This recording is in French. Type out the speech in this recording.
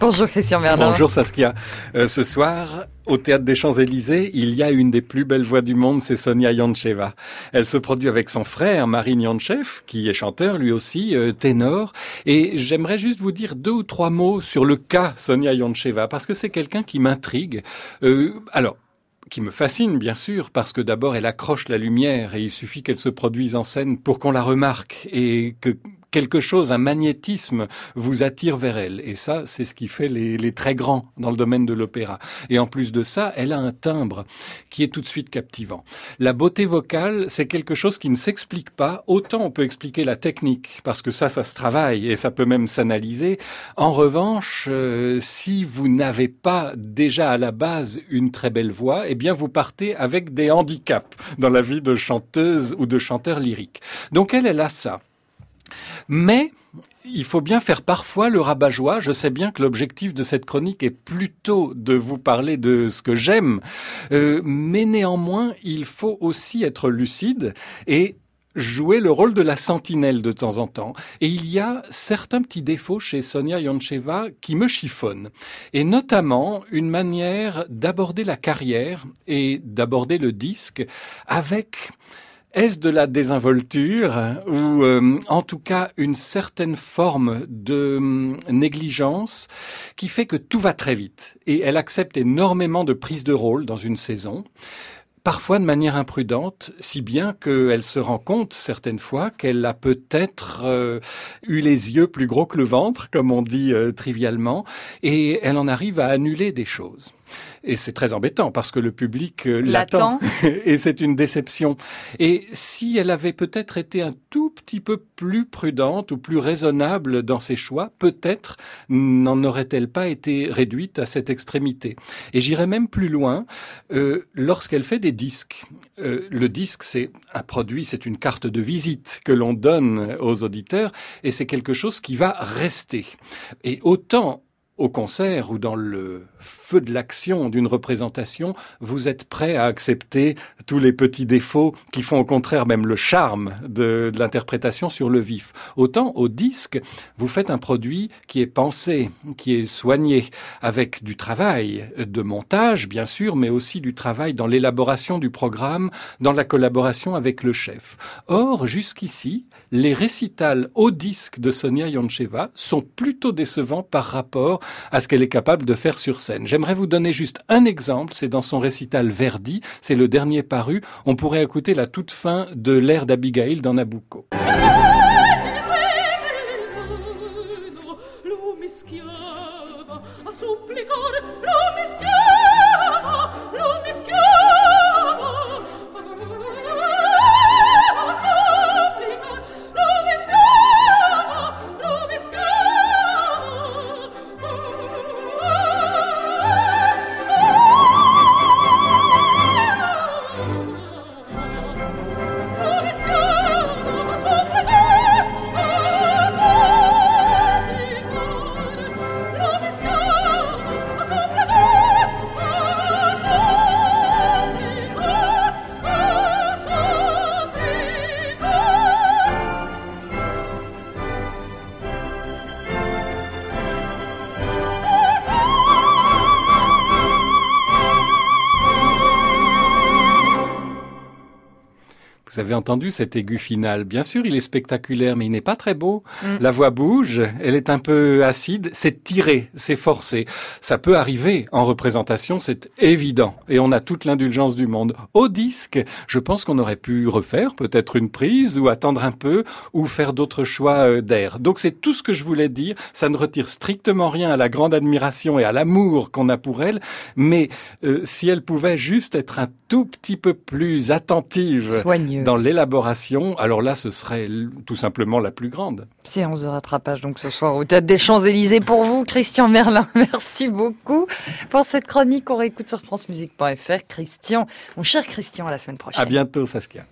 Bonjour Christian Bernard. Bonjour Saskia. Euh, ce soir, au Théâtre des Champs-Élysées, il y a une des plus belles voix du monde, c'est Sonia Yoncheva. Elle se produit avec son frère, Marine Yonchev, qui est chanteur lui aussi, euh, ténor. Et j'aimerais juste vous dire deux ou trois mots sur le cas Sonia Yoncheva, parce que c'est quelqu'un qui m'intrigue. Euh, alors, qui me fascine bien sûr parce que d'abord elle accroche la lumière et il suffit qu'elle se produise en scène pour qu'on la remarque et que quelque chose, un magnétisme vous attire vers elle. Et ça, c'est ce qui fait les, les, très grands dans le domaine de l'opéra. Et en plus de ça, elle a un timbre qui est tout de suite captivant. La beauté vocale, c'est quelque chose qui ne s'explique pas. Autant on peut expliquer la technique, parce que ça, ça se travaille et ça peut même s'analyser. En revanche, euh, si vous n'avez pas déjà à la base une très belle voix, eh bien vous partez avec des handicaps dans la vie de chanteuse ou de chanteur lyrique. Donc elle, elle a ça. Mais il faut bien faire parfois le rabat-joie. Je sais bien que l'objectif de cette chronique est plutôt de vous parler de ce que j'aime, euh, mais néanmoins, il faut aussi être lucide et jouer le rôle de la sentinelle de temps en temps. Et il y a certains petits défauts chez Sonia Yoncheva qui me chiffonnent. Et notamment une manière d'aborder la carrière et d'aborder le disque avec est-ce de la désinvolture ou euh, en tout cas une certaine forme de hum, négligence qui fait que tout va très vite et elle accepte énormément de prises de rôle dans une saison parfois de manière imprudente, si bien qu'elle se rend compte certaines fois qu'elle a peut-être euh, eu les yeux plus gros que le ventre, comme on dit euh, trivialement, et elle en arrive à annuler des choses. Et c'est très embêtant parce que le public euh, l'attend. et c'est une déception. Et si elle avait peut-être été un tout petit peu plus prudente ou plus raisonnable dans ses choix, peut-être n'en aurait-elle pas été réduite à cette extrémité. Et j'irais même plus loin, euh, lorsqu'elle fait des disques. Euh, le disque, c'est un produit, c'est une carte de visite que l'on donne aux auditeurs et c'est quelque chose qui va rester. Et autant au concert ou dans le feu de l'action d'une représentation, vous êtes prêt à accepter tous les petits défauts qui font au contraire même le charme de, l'interprétation sur le vif. Autant au disque, vous faites un produit qui est pensé, qui est soigné, avec du travail de montage, bien sûr, mais aussi du travail dans l'élaboration du programme, dans la collaboration avec le chef. Or, jusqu'ici, les récitals au disque de Sonia Yoncheva sont plutôt décevants par rapport à ce qu'elle est capable de faire sur scène. J'aimerais vous donner juste un exemple, c'est dans son récital Verdi, c'est le dernier paru, on pourrait écouter la toute fin de l'air d'Abigail dans Nabucco. Avez entendu cet aigu final. Bien sûr, il est spectaculaire, mais il n'est pas très beau. Mm. La voix bouge, elle est un peu acide, c'est tiré, c'est forcé. Ça peut arriver en représentation, c'est évident. Et on a toute l'indulgence du monde. Au disque, je pense qu'on aurait pu refaire peut-être une prise ou attendre un peu ou faire d'autres choix euh, d'air. Donc c'est tout ce que je voulais dire. Ça ne retire strictement rien à la grande admiration et à l'amour qu'on a pour elle. Mais euh, si elle pouvait juste être un tout petit peu plus attentive. Soigneuse dans l'élaboration, alors là, ce serait tout simplement la plus grande. Séance de rattrapage donc ce soir au Théâtre des Champs-Élysées pour vous, Christian Merlin. Merci beaucoup pour cette chronique. On réécoute sur francemusique.fr. Christian, mon cher Christian, à la semaine prochaine. À bientôt, Saskia.